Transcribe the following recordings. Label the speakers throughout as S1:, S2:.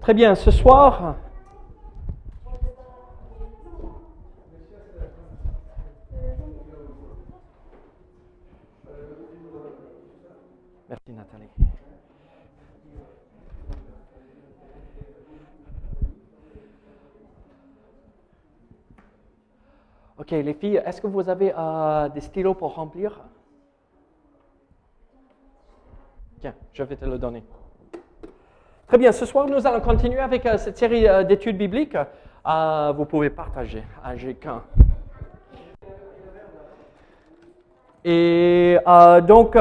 S1: Très bien, ce soir, merci Nathalie. Ok, les filles, est-ce que vous avez euh, des stylos pour remplir? Tiens, je vais te le donner. Très bien, ce soir, nous allons continuer avec euh, cette série euh, d'études bibliques. Euh, vous pouvez partager à G15. Et donc,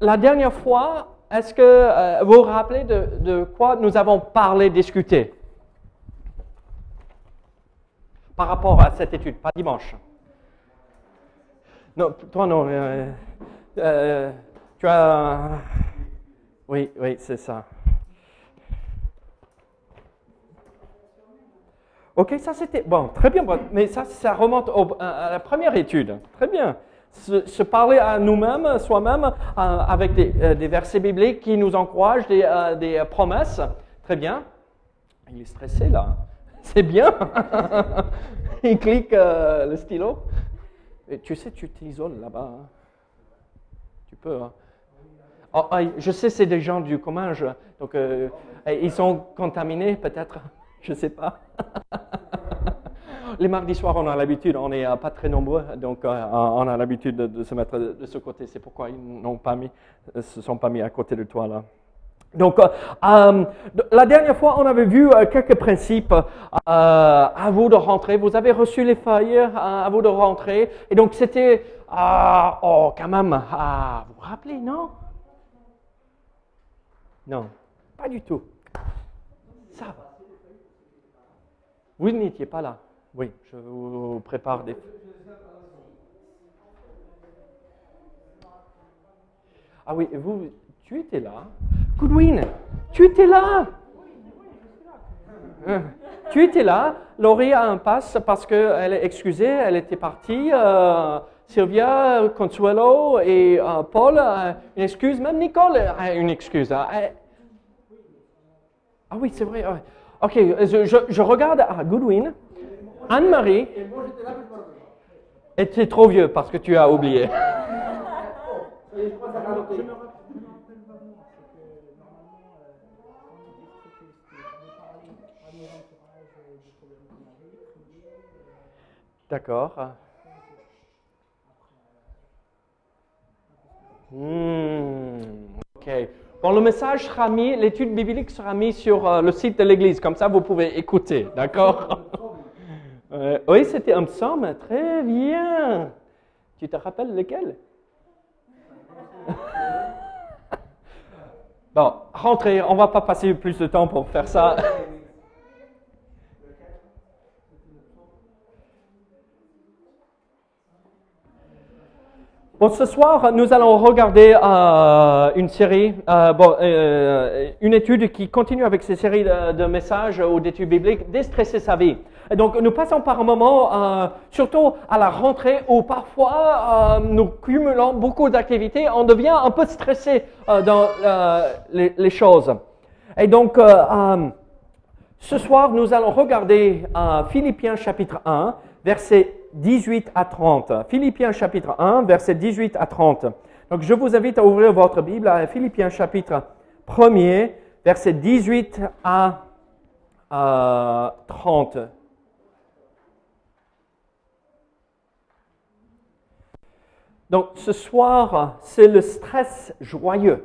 S1: la dernière fois, est-ce que vous vous rappelez de, de, quoi nous avons parlé, discuté? Par rapport à cette étude, pas dimanche Non, toi non. tu as. Oui, oui, c'est ça. Ok, ça c'était bon, très bien, mais ça, ça remonte à la première étude. Très bien. Se, parler à nous-mêmes, soi-même, euh, avec euh, des, versets bibliques qui nous encouragent, des, euh, promesses. Très bien. Il est stressé là. C'est bien. Il clique le stylo. Tu sais, tu t'isoles là-bas. Hein. Tu peux. Hein. Oh, je sais, c'est des gens du commun, donc ils sont contaminés peut-être. Je ne sais pas. Les mardis soirs, on a l'habitude, on n'est pas très nombreux, donc euh, on a l'habitude de, se mettre de, ce côté. C'est pourquoi ils n'ont pas mis, se sont pas mis à côté de toi là. Donc, euh, euh, la dernière fois, on avait vu quelques principes. à vous de rentrer. Vous avez reçu les feuilles. à vous de rentrer. Et donc, c'était, oh, quand même, vous vous rappelez, non? Non, pas du tout. Ça va. Vous n'étiez pas là. Oui, je vous prépare des. Ah oui, vous, tu étais là. Goodwin, tu étais là. Hein? Tu étais là. Laurie a un passe parce qu'elle est excusée, elle était partie. Euh, Sylvia, Consuelo et euh, Paul, euh, une excuse. Même Nicole a une excuse. Hein. Ah oui, c'est vrai. Ok, je, regarde à Goodwin. Anne-Marie. Et tu trop vieux parce que tu as oublié. D'accord. Hmm, ok. Le message sera mis, l'étude biblique sera mise sur euh, le site de l'Église, comme ça vous pouvez écouter, d'accord? Euh, Oui, c'était un psaume, très bien. Tu te rappelles lequel? Bon, rentrez, on ne va pas passer plus de temps pour faire ça. Bon, ce soir, nous allons regarder euh, une série, euh, euh, une étude qui continue avec ces séries de, messages ou d'études bibliques, déstresser sa vie. Et donc, nous passons par un moment, surtout à la rentrée, où parfois nous cumulons beaucoup d'activités, on devient un peu stressé dans les, les choses. Et donc, ce soir, nous allons regarder Philippiens chapitre 1, versets 18 à 30. Philippiens chapitre 1, versets 18 à 30. Donc, je vous invite à ouvrir votre Bible à Philippiens chapitre 1er, versets 18 à euh, 30. Donc, ce soir, c'est le stress joyeux.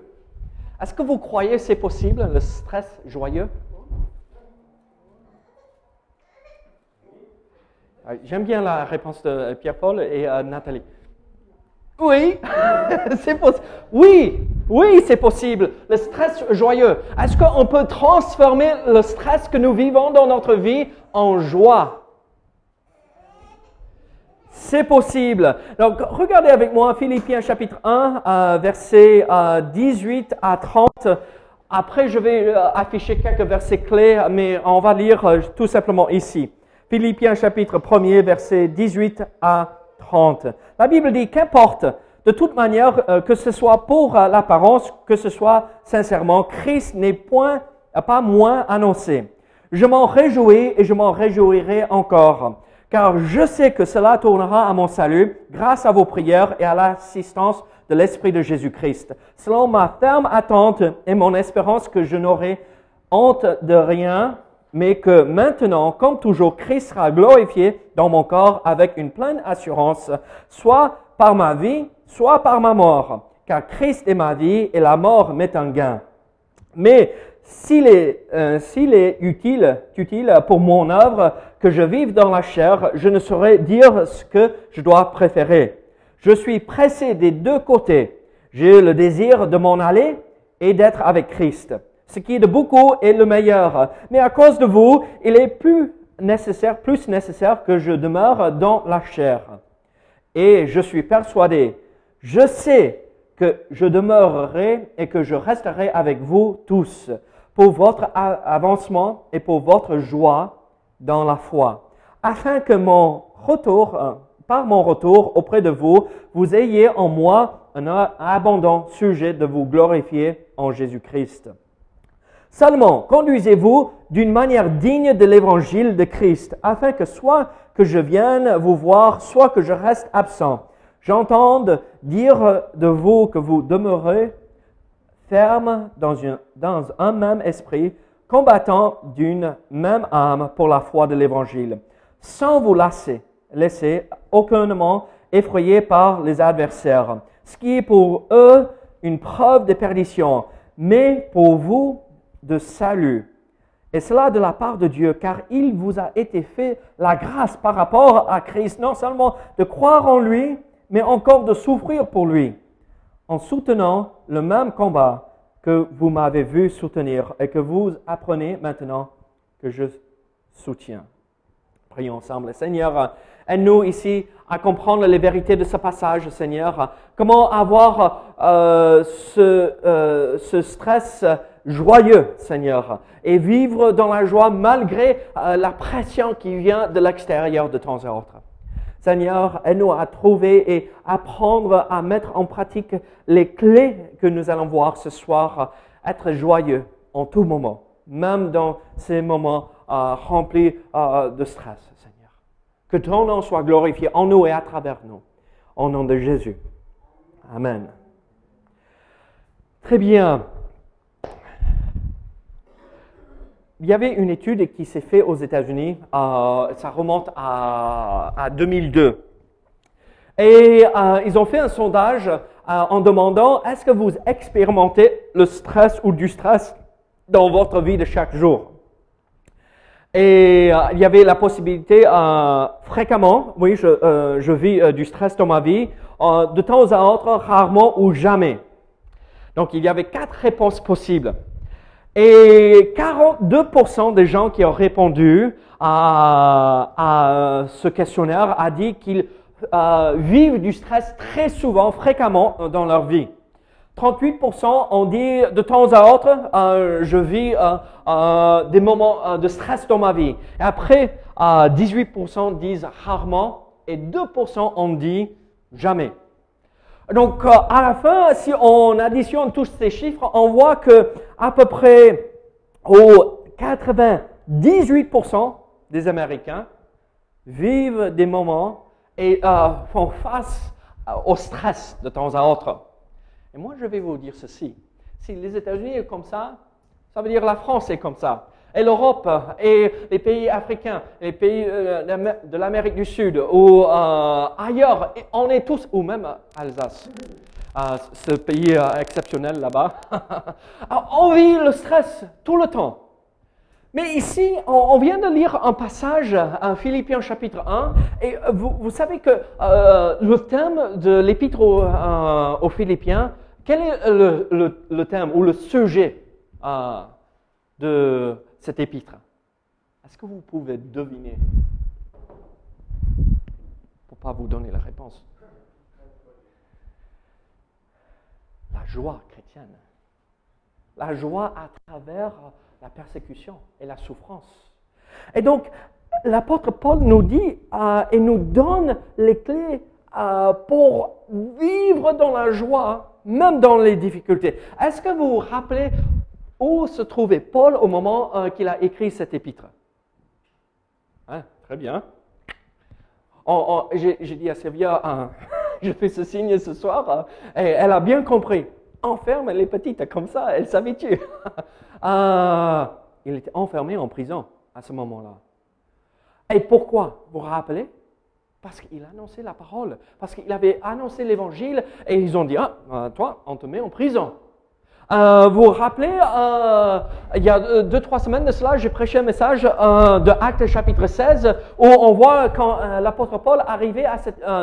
S1: Est-ce que vous croyez que c'est possible, le stress joyeux? J'aime bien la réponse de Pierre-Paul et euh, Nathalie. Oui, c'est possible. Oui, oui, c'est possible. Le stress joyeux. Est-ce qu'on peut transformer le stress que nous vivons dans notre vie en joie? C'est possible. Donc, regardez avec moi Philippiens chapitre 1, euh, versets euh, 18 à 30. Après, je vais euh, afficher quelques versets clés, mais on va lire euh, tout simplement ici. Philippiens chapitre 1er, versets 18 à 30. La Bible dit, qu'importe, de toute manière, euh, que ce soit pour euh, l'apparence, que ce soit sincèrement, Christ n'est point, euh, pas moins annoncé. Je m'en réjouis et je m'en réjouirai encore, car je sais que cela tournera à mon salut grâce à vos prières et à l'assistance de l'Esprit de Jésus-Christ. Selon ma ferme attente et mon espérance que je n'aurai honte de rien, mais que maintenant, comme toujours, Christ sera glorifié dans mon corps avec une pleine assurance, soit par ma vie, soit par ma mort, car Christ est ma vie et la mort m'est un gain. Mais s'il est, euh, s'il est utile, utile pour mon œuvre que je vive dans la chair, je ne saurais dire ce que je dois préférer. Je suis pressé des deux côtés. J'ai le désir de m'en aller et d'être avec Christ. Ce qui de beaucoup est le meilleur. Mais à cause de vous, il est plus nécessaire, plus nécessaire que je demeure dans la chair. Et je suis persuadé, je sais que je demeurerai et que je resterai avec vous tous pour votre avancement et pour votre joie dans la foi, afin que mon retour, euh, par mon retour auprès de vous, vous ayez en moi un abondant sujet de vous glorifier en Jésus-Christ. Seulement, conduisez-vous d'une manière digne de l'évangile de Christ, afin que soit que je vienne vous voir, soit que je reste absent, j'entende dire de vous que vous demeurez ferme dans, un même esprit, combattant d'une même âme pour la foi de l'évangile, sans vous lasser, laisser aucunement effrayé par les adversaires, ce qui est pour eux une preuve de perdition, mais pour vous de salut. Et cela de la part de Dieu, car il vous a été fait la grâce par rapport à Christ, non seulement de croire en lui, mais encore de souffrir pour lui, en soutenant le même combat que vous m'avez vu soutenir et que vous apprenez maintenant que je soutiens. Prions ensemble. Seigneur, aide-nous ici à comprendre les vérités de ce passage, Seigneur. Comment avoir euh, ce, euh, ce stress joyeux, Seigneur, et vivre dans la joie malgré euh, la pression qui vient de l'extérieur de temps à autre. Seigneur, aide-nous à trouver et apprendre à mettre en pratique les clés que nous allons voir ce soir, être joyeux en tout moment, même dans ces moments euh, remplis euh, de stress. Que ton nom soit glorifié en nous et à travers nous. Au nom de Jésus. Amen. Très bien. Il y avait une étude qui s'est faite aux États-Unis, euh, ça remonte à, à 2002. Et euh, ils ont fait un sondage euh, en demandant est-ce que vous expérimentez le stress ou du stress dans votre vie de chaque jour? Et euh, il y avait la possibilité euh, fréquemment, oui, je, euh, je vis du stress dans ma vie, de temps à autre, rarement ou jamais. Donc il y avait quatre réponses possibles. Et 42% des gens qui ont répondu à, à ce questionnaire a dit qu'ils vivent du stress très souvent, fréquemment dans leur vie. 38% ont dit de temps à autre, euh, je vis euh, euh, des moments de stress dans ma vie. Après, 18% disent rarement et 2% ont dit jamais. Donc, à la fin, si on additionne tous ces chiffres, on voit que à peu près au 98% des Américains vivent des moments et font face au stress de temps à autre. Et moi, je vais vous dire ceci. Si les États-Unis sont comme ça, ça veut dire la France est comme ça. Et l'Europe et les pays africains, les pays euh, de l'Amérique du Sud ou euh, ailleurs, on est tous, ou même Alsace, euh, ce pays exceptionnel là-bas, on vit le stress tout le temps. Mais ici, on, vient de lire un passage, en Philippiens chapitre 1, et vous, savez que le thème de l'épître aux Philippiens, quel est le, thème ou le sujet euh, de cet épître? Est-ce que vous pouvez deviner? Pour ne pas vous donner la réponse. La joie chrétienne. La joie à travers la persécution et la souffrance. Et donc, l'apôtre Paul nous dit euh, et nous donne les clés euh, pour vivre dans la joie même dans les difficultés. Est-ce que vous vous rappelez où se trouvait Paul au moment euh, qu'il a écrit cet épître? Hein, Très bien. J'ai dit à Sylvia, je fais ce signe ce soir, et elle a bien compris. Enferme les petites comme ça, elle s'habitue. Euh, il était enfermé en prison à ce moment-là. Et pourquoi? Vous vous rappelez? Parce qu'il annonçait la parole, parce qu'il avait annoncé l'évangile et ils ont dit, ah, euh, toi, on te met en prison. Euh, vous vous rappelez, euh, il y a deux, trois semaines de cela, j'ai prêché un message de Actes chapitre 16 où on voit quand l'apôtre Paul arrivait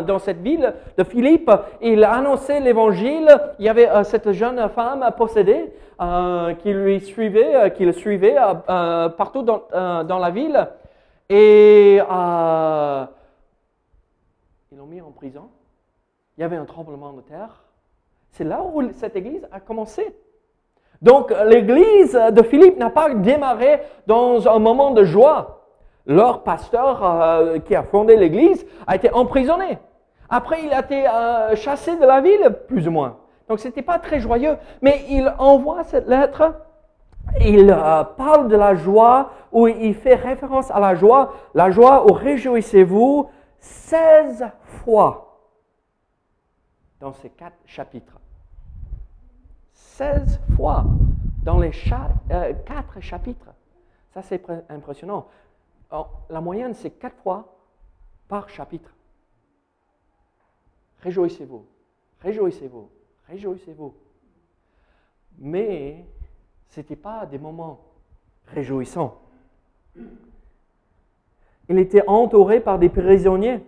S1: dans cette ville de Philippe, il annonçait l'évangile, il y avait cette jeune femme possédée qui lui suivait, qui le suivait partout dans, la ville. Et ils l'ont mis en prison. Il y avait un tremblement de terre. C'est là où cette église a commencé. Donc l'église de Philippe n'a pas démarré dans un moment de joie. Leur pasteur euh, qui a fondé l'église a été emprisonné. Après, il a été euh, chassé de la ville, plus ou moins. Donc ce n'était pas très joyeux. Mais il envoie cette lettre. Il euh, parle de la joie, où il fait référence à la joie. La joie, où réjouissez-vous, 16 fois dans ces quatre chapitres. 16 fois dans les euh, quatre chapitres. Ça, c'est impressionnant. la moyenne, c'est quatre fois par chapitre. Réjouissez-vous, réjouissez-vous, réjouissez-vous. Mais ce n'était pas des moments réjouissants. Il était entouré par des prisonniers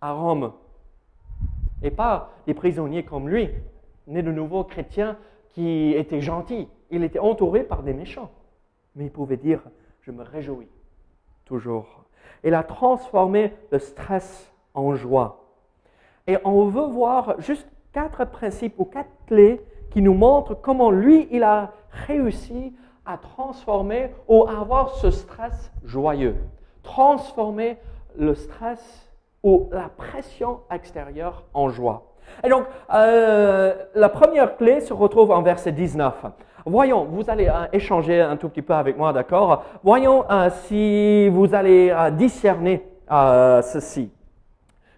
S1: à Rome. Et pas des prisonniers comme lui, nés de nouveau chrétiens qui étaient gentils. Il était entouré par des méchants. Mais il pouvait dire, je me réjouis toujours. Il a transformé le stress en joie. Et on veut voir juste quatre principes ou quatre clés qui nous montrent comment lui, il a réussi à transformer ou à avoir ce stress joyeux transformer le stress ou la pression extérieure en joie. Et donc, euh, la première clé se retrouve en verset 19. Voyons, vous allez euh, échanger un tout petit peu avec moi, d'accord? Voyons euh, si vous allez discerner ceci.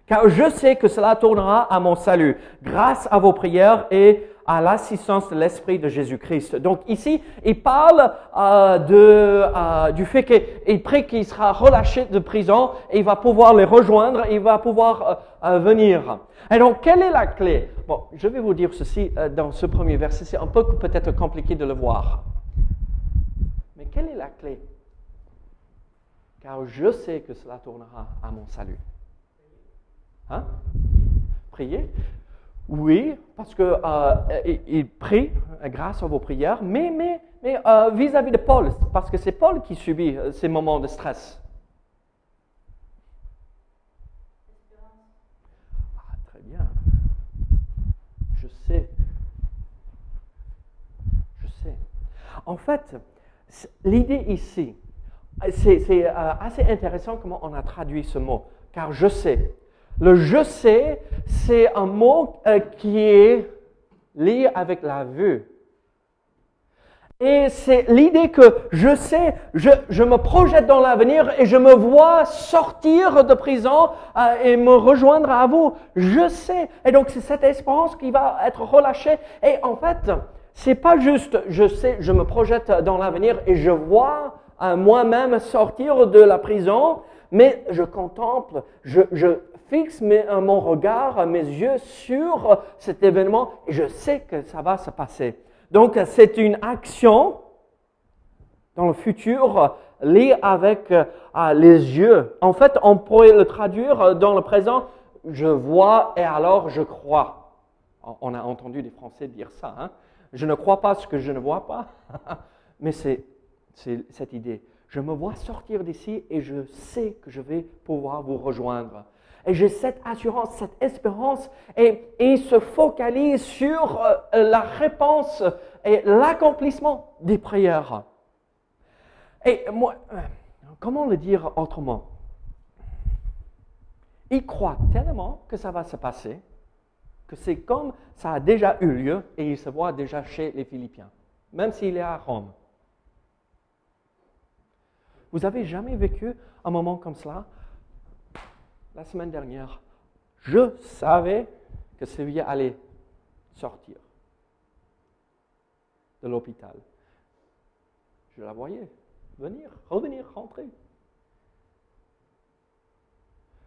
S1: Car je sais que cela tournera à mon salut, grâce à vos prières et à l'assistance de l'Esprit de Jésus-Christ. Donc ici, il parle euh, euh, du fait qu'il prie qu'il sera relâché de prison il va pouvoir les rejoindre il va pouvoir euh, venir. Et donc, quelle est la clé? Bon, je vais vous dire ceci dans ce premier verset. C'est un peu peut-être compliqué de le voir. Mais quelle est la clé? Car je sais que cela tournera à mon salut. Hein? Priez. Oui, parce qu'il euh, prie euh, grâce à vos prières, mais euh, vis-à-vis de Paul, parce que c'est Paul qui subit euh, ces moments de stress. Ah, très bien. Je sais. Je sais. En fait, l'idée ici, c'est assez intéressant comment on a traduit ce mot, car je sais le je sais, c'est un mot qui est lié avec la vue. Et c'est l'idée que je sais, je, me projette dans l'avenir et je me vois sortir de prison euh, et me rejoindre à vous. Je sais. Et donc c'est cette espérance qui va être relâchée. Et en fait, c'est pas juste je sais, je me projette dans l'avenir et je vois euh, moi-même sortir de la prison, mais je contemple, je fixe euh, mon regard, mes yeux sur cet événement et je sais que ça va se passer. Donc, c'est une action dans le futur liée avec euh, les yeux. En fait, on pourrait le traduire dans le présent, je vois et alors je crois. On a entendu des Français dire ça. Hein? Je ne crois pas ce que je ne vois pas. Mais c'est cette idée. Je me vois sortir d'ici et je sais que je vais pouvoir vous rejoindre. Et j'ai cette assurance, cette espérance, et, il se focalise sur euh, la réponse et l'accomplissement des prières. Et moi, euh, comment le dire autrement? Il croit tellement que ça va se passer, que c'est comme ça a déjà eu lieu et il se voit déjà chez les Philippiens, même s'il est à Rome. Vous avez jamais vécu un moment comme cela? La semaine dernière, je savais que Sylvie allait sortir de l'hôpital. Je la voyais venir, revenir, rentrer.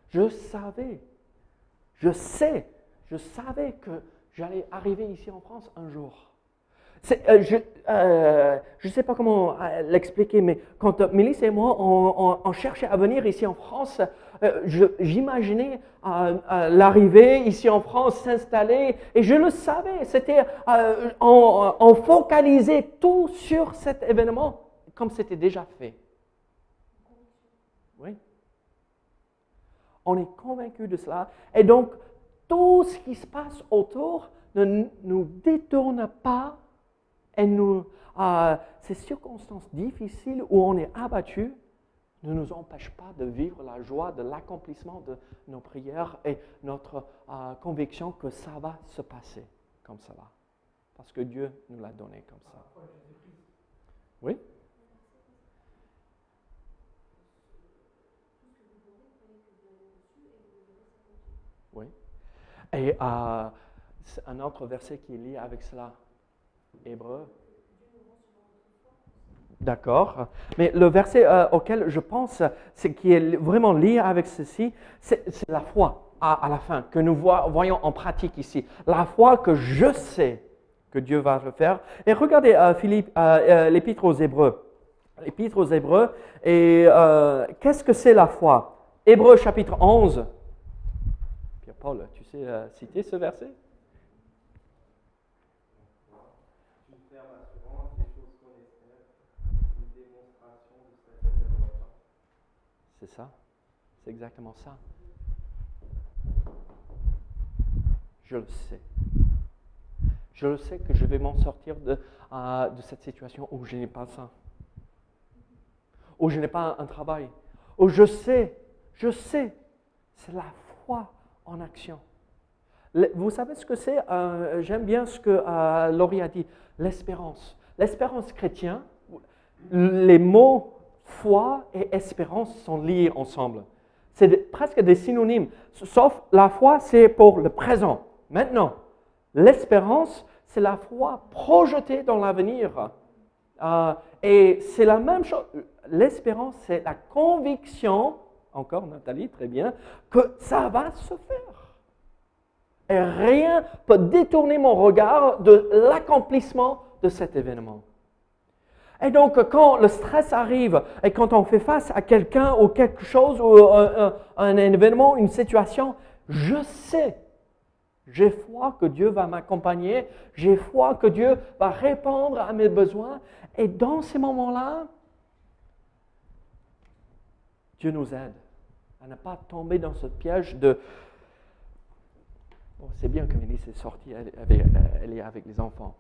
S1: Je savais, je sais, je savais que j'allais arriver ici en France un jour. Euh, je ne euh, sais pas comment euh, l'expliquer, mais quand Mélisse et moi, on, cherchait à venir ici en France, j'imaginais l'arrivée ici en France, s'installer, et je le savais. C'était, on, on, focalisait tout sur cet événement, comme c'était déjà fait. Oui. On est convaincu de cela. Et donc, tout ce qui se passe autour ne nous détourne pas et nous, euh, ces circonstances difficiles où on est abattu ne nous empêchent pas de vivre la joie de l'accomplissement de nos prières et notre euh, conviction que ça va se passer comme cela. Parce que Dieu nous l'a donné comme ça. Oui? Oui. Et euh, un autre verset qui est lié avec cela, Hébreu. D'accord. Mais le verset euh, auquel je pense, c'est qui est vraiment lié avec ceci, c'est la foi à, la fin que nous voyons en pratique ici. La foi que je sais que Dieu va le faire. Et regardez euh, euh, l'épître aux Hébreux. L'épître aux Hébreux. Et qu'est-ce que c'est la foi? Hébreux chapitre 11. Pierre-Paul, tu sais citer ce verset? C'est ça. C'est exactement ça. Je le sais. Je le sais que je vais m'en sortir de, euh, cette situation où je n'ai pas ça. Où je n'ai pas un, travail. Où je sais, je sais. C'est la foi en action. vous savez ce que c'est euh, J'aime bien ce que euh, Laurie a dit. L'espérance. L'espérance chrétienne, les mots foi et espérance sont liés ensemble. C'est presque des synonymes, sauf la foi, c'est pour le présent, maintenant. L'espérance, c'est la foi projetée dans l'avenir. Euh, et c'est la même chose. L'espérance, c'est la conviction, encore Nathalie, très bien, que ça va se faire. Et rien peut détourner mon regard de l'accomplissement de cet événement. Et donc, quand le stress arrive et quand on fait face à quelqu'un ou quelque chose ou un, un, événement, une situation, je sais, j'ai foi que Dieu va m'accompagner, j'ai foi que Dieu va répondre à mes besoins. Et dans ces moments-là, Dieu nous aide à ne pas tomber dans ce piège de c'est bien que Mélisse est sortie, elle, est avec les enfants.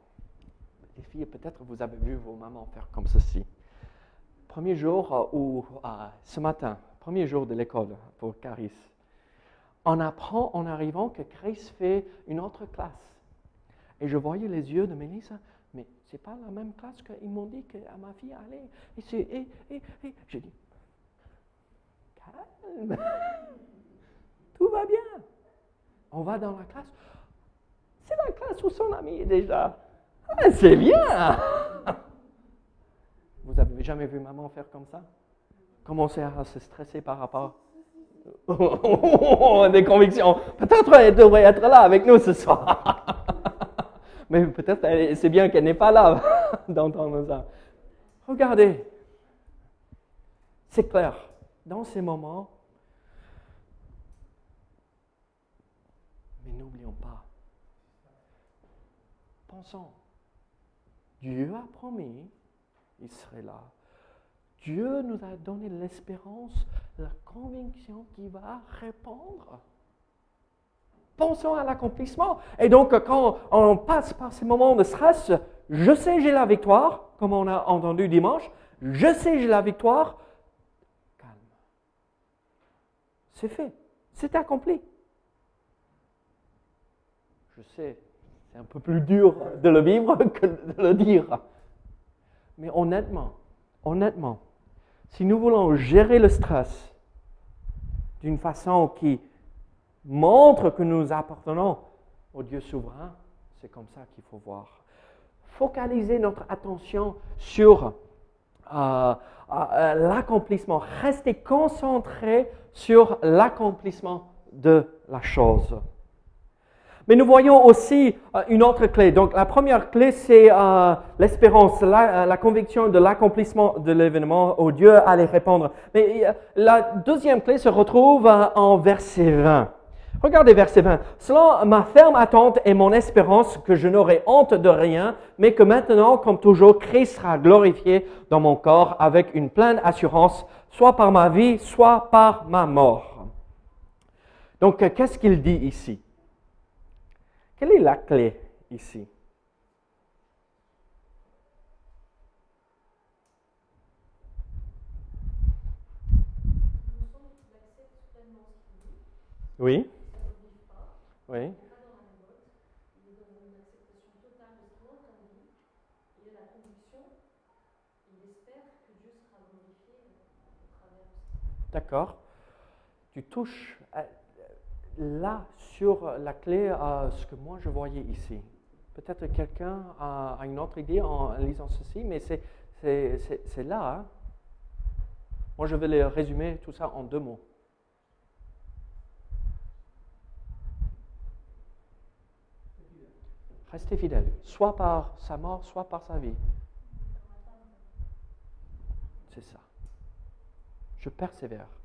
S1: Les filles, peut-être vous avez vu vos mamans faire comme ceci. Premier jour euh, ou euh, ce matin, premier jour de l'école pour Caris, on apprend en arrivant que Chris fait une autre classe. Et je voyais les yeux de Mélissa, mais c'est pas la même classe qu'ils m'ont dit que à ma fille allait. Et, c'est, et, et, et je dis, calme, tout va bien. On va dans la classe. C'est la classe où son ami est déjà. C'est bien. Vous avez jamais vu maman faire comme ça? Commencer à se stresser par rapport? Des convictions. Peut-être elle devrait être là avec nous ce soir. Mais peut-être c'est bien qu'elle n'est pas là d'entendre ça. Regardez, c'est clair. Dans ces moments, mais n'oublions pas, pensons, Dieu a promis, il serait là. Dieu nous a donné l'espérance, la conviction qu'il va répondre. Pensons à l'accomplissement. Et donc, quand on passe par ces moments de stress, je sais j'ai la victoire, comme on a entendu dimanche, je sais j'ai la victoire, calme. C'est fait, c'est accompli. Je sais, c'est un peu plus dur de le vivre que de le dire. Mais honnêtement, honnêtement, si nous voulons gérer le stress d'une façon qui montre que nous appartenons au Dieu souverain, c'est comme ça qu'il faut voir. Focaliser notre attention sur euh, euh, l'accomplissement, rester concentré sur l'accomplissement de la chose. Mais nous voyons aussi euh, une autre clé. Donc la première clé, c'est euh, l'espérance, la, euh, la, conviction de l'accomplissement de l'événement où Dieu allait répondre. Mais la deuxième clé se retrouve en verset 20. Regardez verset 20. Selon ma ferme attente et mon espérance que je n'aurai honte de rien, mais que maintenant, comme toujours, Christ sera glorifié dans mon corps avec une pleine assurance, soit par ma vie, soit par ma mort. Donc, qu'est-ce qu'il dit ici? Quelle est la clé ici? Oui. Oui. D'accord. Tu touches là sur la clé à ce que moi je voyais ici. Peut-être quelqu'un a, une autre idée en lisant ceci, mais c'est là. Hein. Moi, je vais résumer tout ça en deux mots. Restez fidèle, soit par sa mort, soit par sa vie. C'est ça. Je persévère.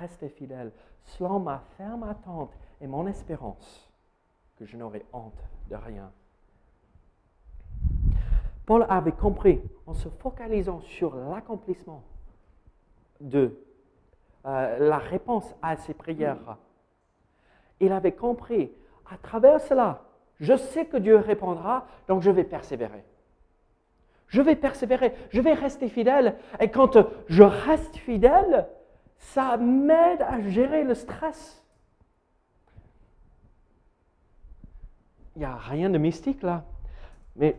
S1: Rester fidèle, selon ma ferme attente et mon espérance, que je n'aurai honte de rien. Paul avait compris, en se focalisant sur l'accomplissement de euh, la réponse à ses prières, il avait compris, à travers cela, je sais que Dieu répondra, donc je vais persévérer. Je vais persévérer, je vais rester fidèle. Et quand je reste fidèle, ça m'aide à gérer le stress. Il n'y a rien de mystique là. Mais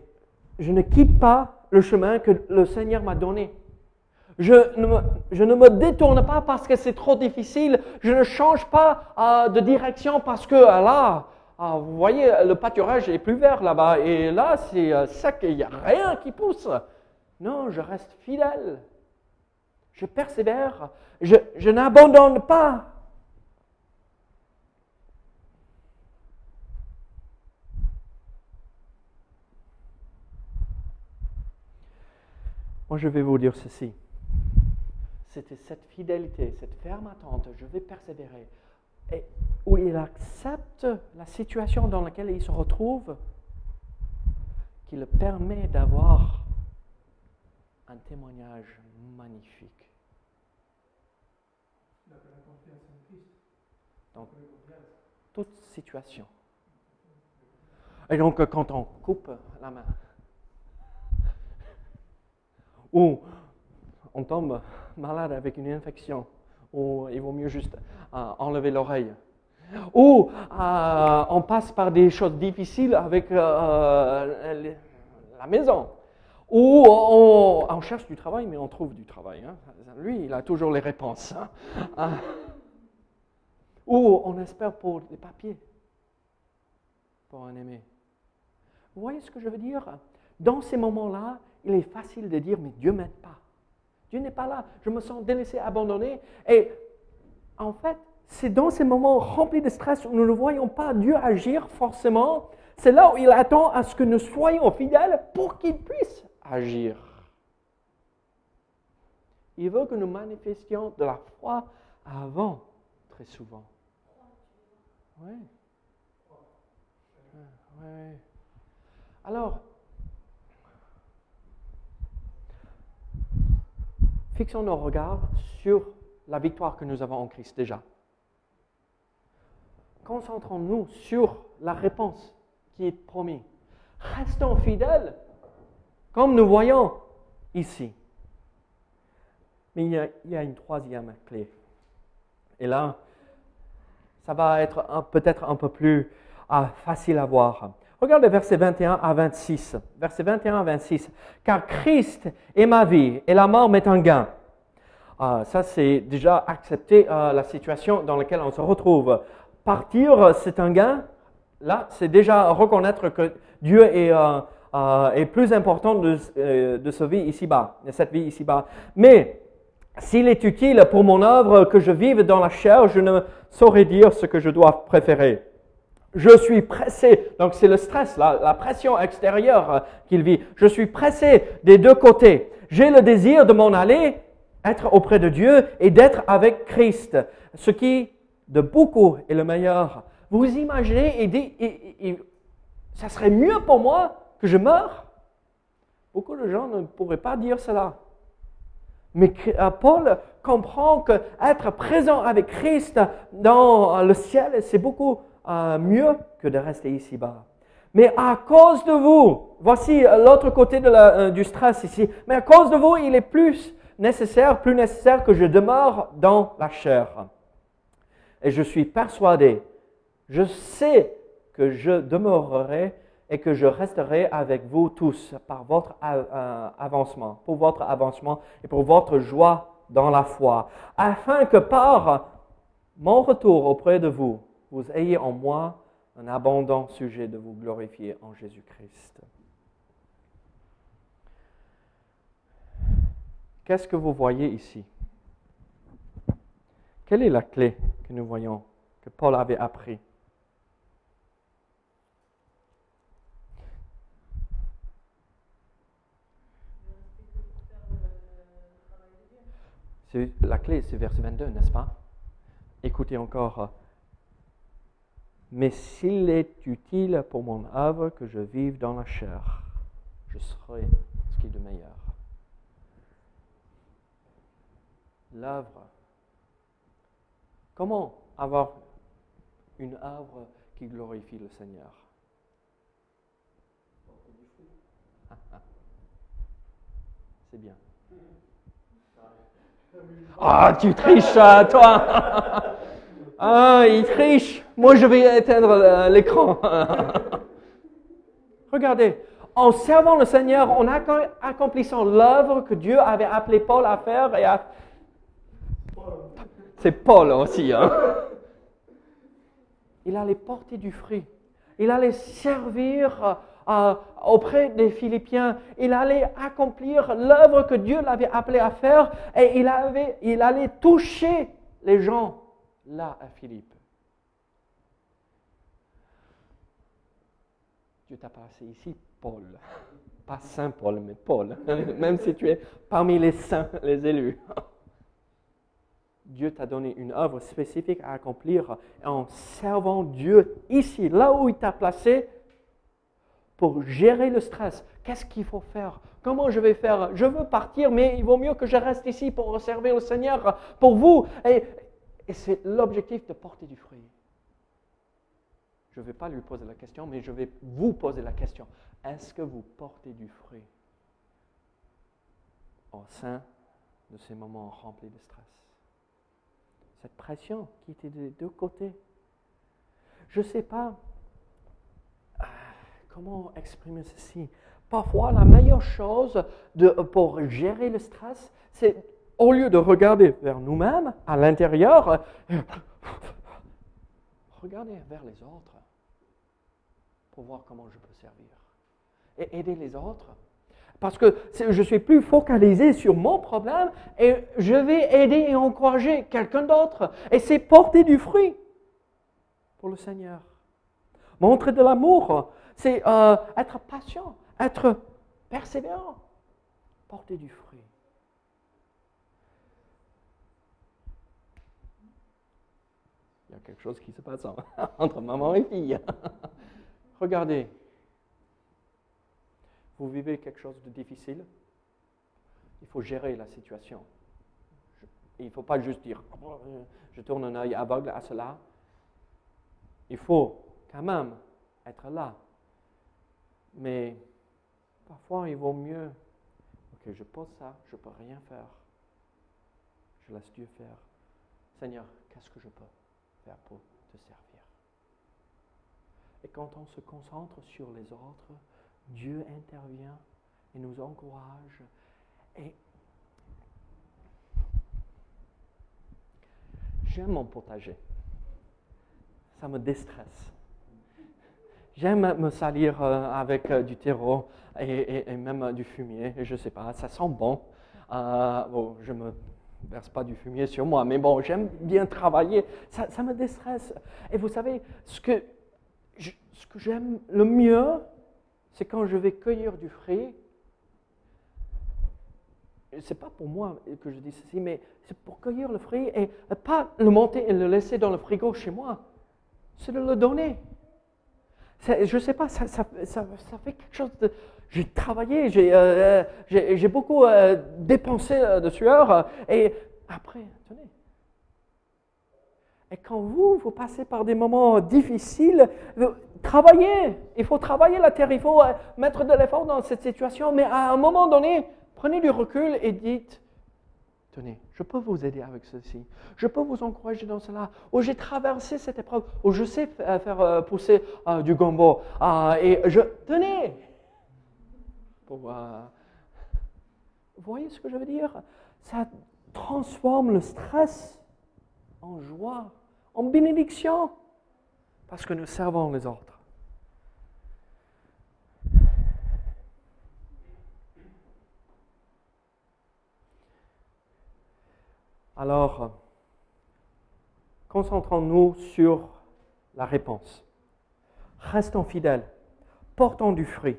S1: je ne quitte pas le chemin que le Seigneur m'a donné. Je ne, me, détourne pas parce que c'est trop difficile. Je ne change pas euh, de direction parce que euh, là, euh, vous voyez, le pâturage est plus vert là-bas et là, c'est sec et il n'y a rien qui pousse. Non, je reste fidèle. Je persévère. Je, n'abandonne pas. Moi, je vais vous dire ceci. C'était cette fidélité, cette ferme attente, je vais persévérer, et où il accepte la situation dans laquelle il se retrouve, qui le permet d'avoir un témoignage magnifique. Dans toute situation. Et donc, quand on coupe la main, ou on tombe malade avec une infection, ou il vaut mieux juste euh, enlever l'oreille, ou euh, on passe par des choses difficiles avec euh, la maison, ou on, cherche du travail, mais on trouve du travail. hein. Lui, il a toujours les réponses. hein. Ou on espère pour des papiers, pour un aimé. Vous voyez ce que je veux dire? Dans ces moments-là, il est facile de dire, mais Dieu m'aide pas. Dieu n'est pas là. Je me sens délaissé, abandonné. Et en fait, c'est dans ces moments remplis de stress où nous ne voyons pas Dieu agir forcément. C'est là où il attend à ce que nous soyons fidèles pour qu'il puisse agir. Il veut que nous manifestions de la foi avant, souvent. Oui. Ouais. Alors, fixons nos regards sur la victoire que nous avons en Christ déjà. Concentrons-nous sur la réponse qui est promise. Restons fidèles, comme nous voyons ici. Mais il y a une troisième clé. Et là, ça va être peut-être un peu plus ah, facile à voir. Regardez versets 21 à 26. Verset 21 à 26. Car Christ est ma vie et la mort m'est un gain. Ah, ça, c'est déjà accepter euh, la situation dans laquelle on se retrouve. Partir, c'est un gain. Là, c'est déjà reconnaître que Dieu est, euh, euh, est plus important de, de ce vie ici-bas, de cette vie ici-bas. Mais s'il est utile pour mon œuvre que je vive dans la chair, je ne saurais dire ce que je dois préférer. Je suis pressé, donc c'est le stress, la, pression extérieure euh, qu'il vit. Je suis pressé des deux côtés. J'ai le désir de m'en aller, être auprès de Dieu et d'être avec Christ, ce qui de beaucoup est le meilleur. Vous imaginez, ça serait mieux pour moi que je meure? Beaucoup de gens ne pourraient pas dire cela. Mais euh, Paul comprend que être présent avec Christ dans le ciel, c'est beaucoup euh, mieux que de rester ici-bas. Mais à cause de vous, voici euh, l'autre côté du stress ici, mais à cause de vous, il est plus nécessaire, plus nécessaire que je demeure dans la chair. Et je suis persuadé, je sais que je demeurerai et que je resterai avec vous tous par votre euh, avancement, pour votre avancement et pour votre joie dans la foi, afin que par mon retour auprès de vous, vous ayez en moi un abondant sujet de vous glorifier en Jésus-Christ. Qu'est-ce que vous voyez ici? Quelle est la clé que nous voyons, que Paul avait appris? La clé, c'est verset 22, n'est-ce pas? Écoutez encore. Mais s'il est utile pour mon œuvre que je vive dans la chair, je serai ce qui est de meilleur. L'œuvre. Comment avoir une œuvre qui glorifie le Seigneur? C'est bien. Ah, tu triches, euh, toi Ah, il triche Moi, je vais éteindre euh, l'écran. Regardez, en servant le Seigneur, en acco- accomplissant l'œuvre que Dieu avait appelé Paul à faire, et à... C'est Paul aussi, hein Il allait porter du fruit. Il allait servir auprès des Philippiens. Il allait accomplir l'œuvre que Dieu l'avait appelé à faire et il, allait toucher les gens là à Philippe. Dieu t'a placé ici, Paul. Pas Saint Paul, mais Paul. Même si tu es parmi les saints, les élus. Dieu t'a donné une œuvre spécifique à accomplir en servant Dieu ici, là où il t'a placé, pour gérer le stress. Qu'est-ce qu'il faut faire? Comment je vais faire? Je veux partir, mais il vaut mieux que je reste ici pour servir le Seigneur pour vous. Et, c'est l'objectif de porter du fruit. Je ne vais pas lui poser la question, mais je vais vous poser la question. Est-ce que vous portez du fruit au sein de ces moments remplis de stress? Cette pression qui était des deux côtés. Je ne sais pas comment exprimer ceci. Parfois, la meilleure chose pour gérer le stress, c'est au lieu de regarder vers nous-mêmes, à l'intérieur, regarder vers les autres pour voir comment je peux servir. Et aider les autres. Parce que je suis plus focalisé sur mon problème et je vais aider et encourager quelqu'un d'autre. Et c'est porter du fruit pour le Seigneur. Montrer de l'amour, c'est euh, être patient, être persévérant, porter du fruit. Il y a quelque chose qui se passe entre maman et fille. Regardez, vous vivez quelque chose de difficile, il faut gérer la situation. il ne faut pas juste dire, oh, je tourne un œil aveugle à cela. Il faut quand même être là. Mais parfois, il vaut mieux, ok, je pose ça, je ne peux rien faire. Je laisse Dieu faire. Seigneur, qu'est-ce que je peux faire pour te servir? Et quand on se concentre sur les autres, Dieu intervient et nous encourage. Et j'aime mon potager. Ça me déstresse. J'aime me salir euh, avec euh, du terreau et, même du fumier. je ne sais pas, ça sent bon. Euh, bon, je me verse pas du fumier sur moi, mais bon, j'aime bien travailler. Ça, me déstresse. Et vous savez, ce que ce que j'aime le mieux, c'est quand je vais cueillir du fruit. C'est pas pour moi que je dis ceci, mais c'est pour cueillir le fruit et pas le monter et le laisser dans le frigo chez moi. C'est de le donner. Je ne sais pas, ça, fait quelque chose de. J'ai travaillé, j'ai euh, euh, beaucoup euh, dépensé de sueur et après, tenez, et quand vous, vous passez par des moments difficiles, travaillez. Il faut travailler la terre, il faut mettre de l'effort dans cette situation. Mais à un moment donné, prenez du recul et dites, tenez, je peux vous aider avec ceci. Je peux vous encourager dans cela. Ou j'ai traversé cette épreuve. Ou je sais euh, faire euh, pousser du gombo. et je, tenez. vous voyez ce que je veux dire? Ça transforme le stress en joie en bénédiction, parce que nous servons les autres. Alors, concentrons-nous sur la réponse. Restons fidèles, portons du fruit.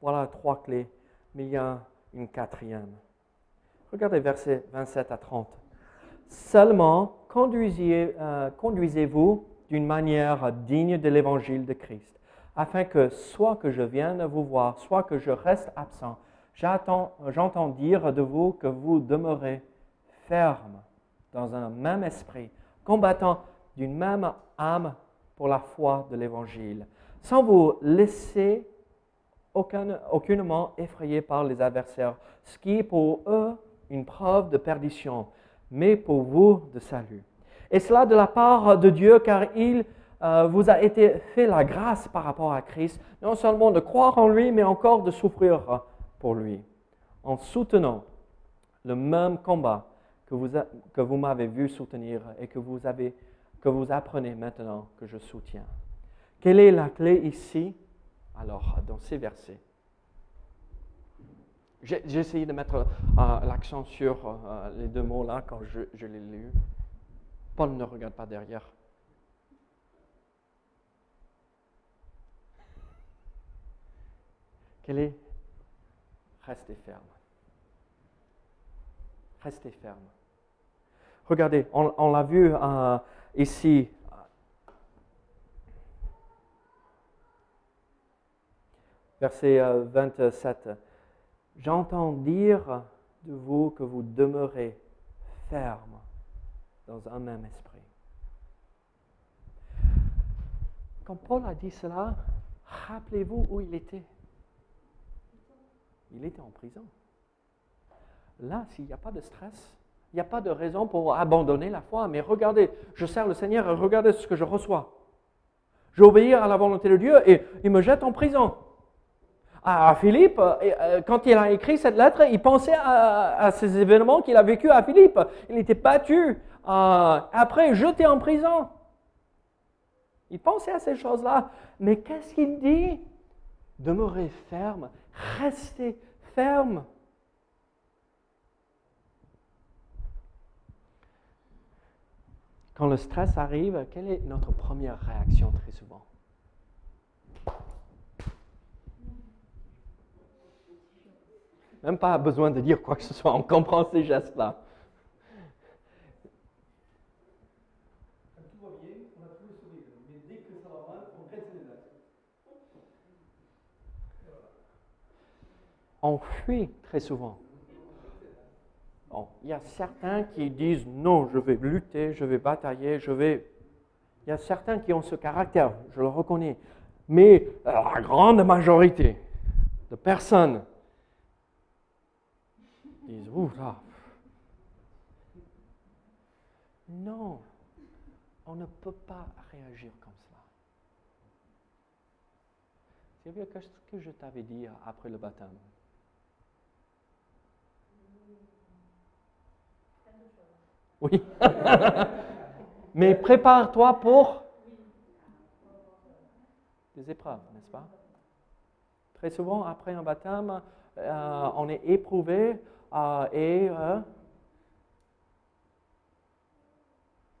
S1: Voilà trois clés, mais il y a une quatrième. Regardez versets 27 à 30. Seulement, euh, conduisez-vous d'une manière digne de l'évangile de Christ, afin que soit que je vienne vous voir, soit que je reste absent, j'entends dire de vous que vous demeurez ferme dans un même esprit, combattant d'une même âme pour la foi de l'évangile, sans vous laisser aucunement effrayer par les adversaires, ce qui est pour eux une preuve de perdition mais pour vous de salut. Et cela de la part de Dieu, car il euh, vous a été fait la grâce par rapport à Christ, non seulement de croire en lui, mais encore de souffrir pour lui, en soutenant le même combat que vous, que vous m'avez vu soutenir et que vous, avez, que vous apprenez maintenant que je soutiens. Quelle est la clé ici? Alors, dans ces versets. J'ai essayé de mettre euh, l'accent sur euh, les deux mots-là quand je, je l'ai lu. Paul ne regarde pas derrière. Quel est? Restez ferme. Restez ferme. Regardez, on, l'a vu euh, ici. Verset 27. J'entends dire de vous que vous demeurez ferme dans un même esprit. Quand Paul a dit cela, rappelez-vous où il était. Il était en prison. Là, s'il n'y a pas de stress, il n'y a pas de raison pour abandonner la foi. Mais regardez, je sers le Seigneur et regardez ce que je reçois. J'obéis à la volonté de Dieu et il me jette en prison. À Philippe, euh, quand il a écrit cette lettre, il pensait à, ces événements qu'il a vécu à Philippe. Il était battu, euh, après jeté en prison. Il pensait à ces choses-là. Mais qu'est-ce qu'il dit? Demeurez ferme, restez ferme. Quand le stress arrive, quelle est notre première réaction très souvent? Même pas besoin de dire quoi que ce soit, on comprend ces gestes-là. On fuit très souvent il y a certains qui disent non, je vais lutter, je vais batailler, je vais. Il y a certains qui ont ce caractère, je le reconnais. Mais la grande majorité de personnes disent ouf là. Non, on ne peut pas réagir comme cela. C'est ce que je t'avais dit après le baptême. Oui. Mais prépare-toi pour des épreuves, n'est-ce pas? Très souvent, après un baptême, euh, on est éprouvé euh, et euh,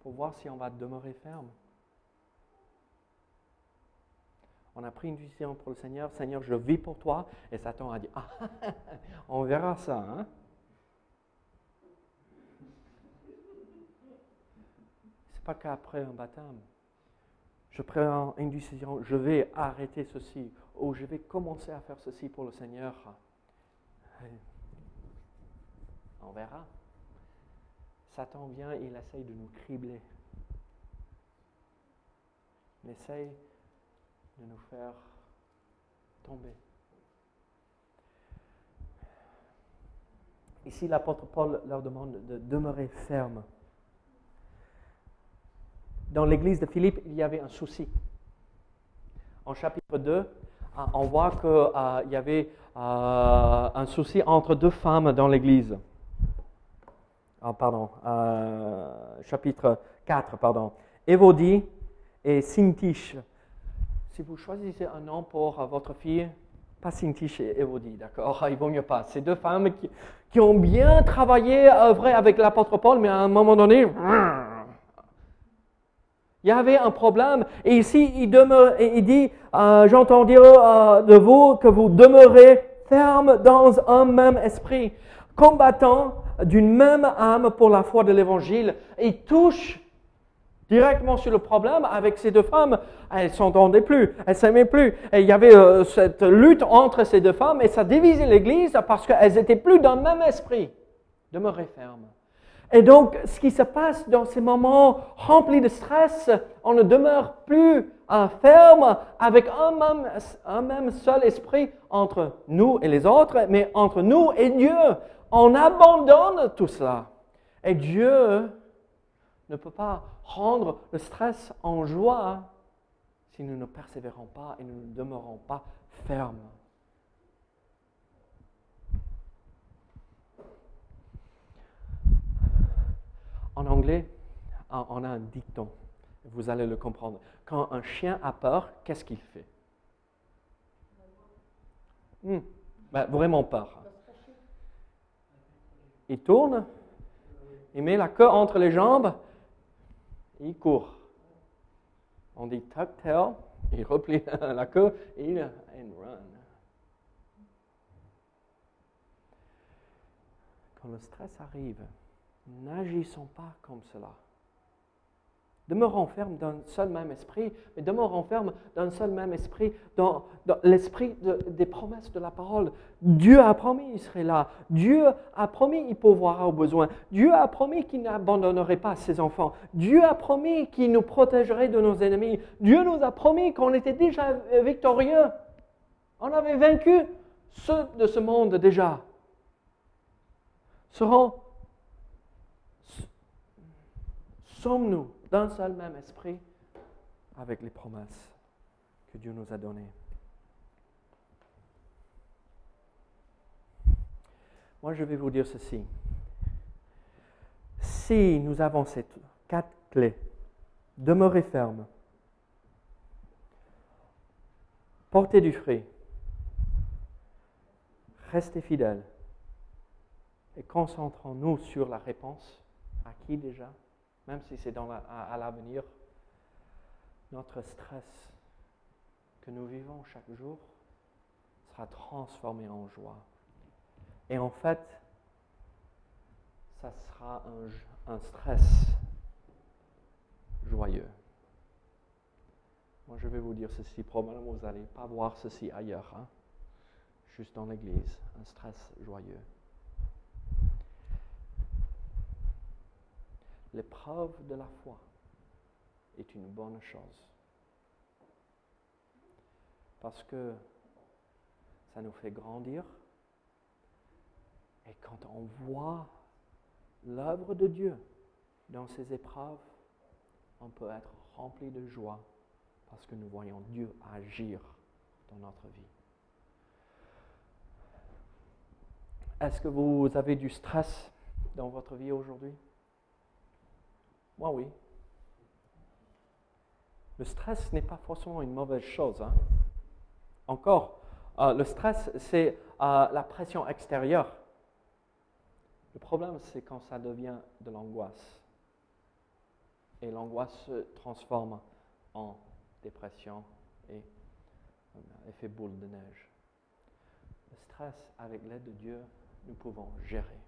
S1: pour voir si on va demeurer ferme. On a pris une décision pour le Seigneur. Seigneur, je vis pour toi. Et Satan a dit, ah, on verra ça. Hein? Pas qu'après un baptême. Je prends une décision, je vais arrêter ceci, ou je vais commencer à faire ceci pour le Seigneur. On verra. Satan vient, il essaye de nous cribler. Il essaye de nous faire tomber. Ici, l'apôtre Paul leur demande de demeurer ferme dans l'église de Philippe, il y avait un souci. En chapitre 2, euh, on voit qu'il euh, y avait euh, un souci entre deux femmes dans l'église. Ah, pardon, chapitre 4, pardon. Évodie et Sintiche. Si vous choisissez un nom pour votre fille, pas Sintiche et Évodie, d'accord? Il vaut mieux pas. Ces deux femmes qui, qui ont bien travaillé, œuvré avec l'apôtre Paul, mais à un moment donné, il y avait un problème. Et ici, il, demeure, il dit, euh, j'entends dire euh, de vous que vous demeurez ferme dans un même esprit, combattant d'une même âme pour la foi de l'Évangile. Il touche directement sur le problème avec ces deux femmes. Elles ne s'entendaient plus, elles ne s'aimaient plus. Et il y avait euh, cette lutte entre ces deux femmes et ça divisait l'Église parce qu'elles n'étaient plus dans le même esprit. Demeurez ferme. Et donc, ce qui se passe dans ces moments remplis de stress, on ne demeure plus ferme avec un même, un même seul esprit entre nous et les autres, mais entre nous et Dieu. On abandonne tout cela. Et Dieu ne peut pas rendre le stress en joie si nous ne persévérons pas et nous ne demeurons pas fermes. En anglais, on a un dicton. Vous allez le comprendre. Quand un chien a peur, qu'est-ce qu'il fait? Hmm. ben, Vraiment peur. Il tourne, il met la queue entre les jambes, il court. On dit tuck tail, il replie la queue et il run. Quand le stress arrive, N'agissons pas comme cela. Demeurons fermes d'un seul même esprit, mais demeurons fermes d'un seul même esprit, dans, l'esprit des promesses de la parole. Dieu a promis il serait là. Dieu a promis qu'il pourvoira aux besoins. Dieu a promis qu'il n'abandonnerait pas ses enfants. Dieu a promis qu'il nous protégerait de nos ennemis. Dieu nous a promis qu'on était déjà victorieux. On avait vaincu ceux de ce monde déjà. Serons, sommes-nous d'un seul même esprit avec les promesses que Dieu nous a données. Moi, je vais vous dire ceci. Si nous avons ces quatre clés, demeurez ferme, portez du fruit, restez fidèles et concentrons-nous sur la réponse. À qui déjà? Même si c'est à, l'avenir, notre stress que nous vivons chaque jour sera transformé en joie. Et en fait, ça sera un, stress joyeux. Moi, je vais vous dire ceci, probablement vous n'allez pas voir ceci ailleurs, hein. juste dans l'Église, un stress joyeux. L'épreuve de la foi est une bonne chose. Parce que ça nous fait grandir. Et quand on voit l'œuvre de Dieu dans ces épreuves, on peut être rempli de joie parce que nous voyons Dieu agir dans notre vie. Est-ce que vous avez du stress dans votre vie aujourd'hui? Moi, oui. Le stress n'est pas forcément une mauvaise chose. Hein. Encore, euh, le stress, c'est euh, la pression extérieure. Le problème, c'est quand ça devient de l'angoisse. Et l'angoisse se transforme en dépression et euh, effet boule de neige. Le stress, avec l'aide de Dieu, nous pouvons gérer.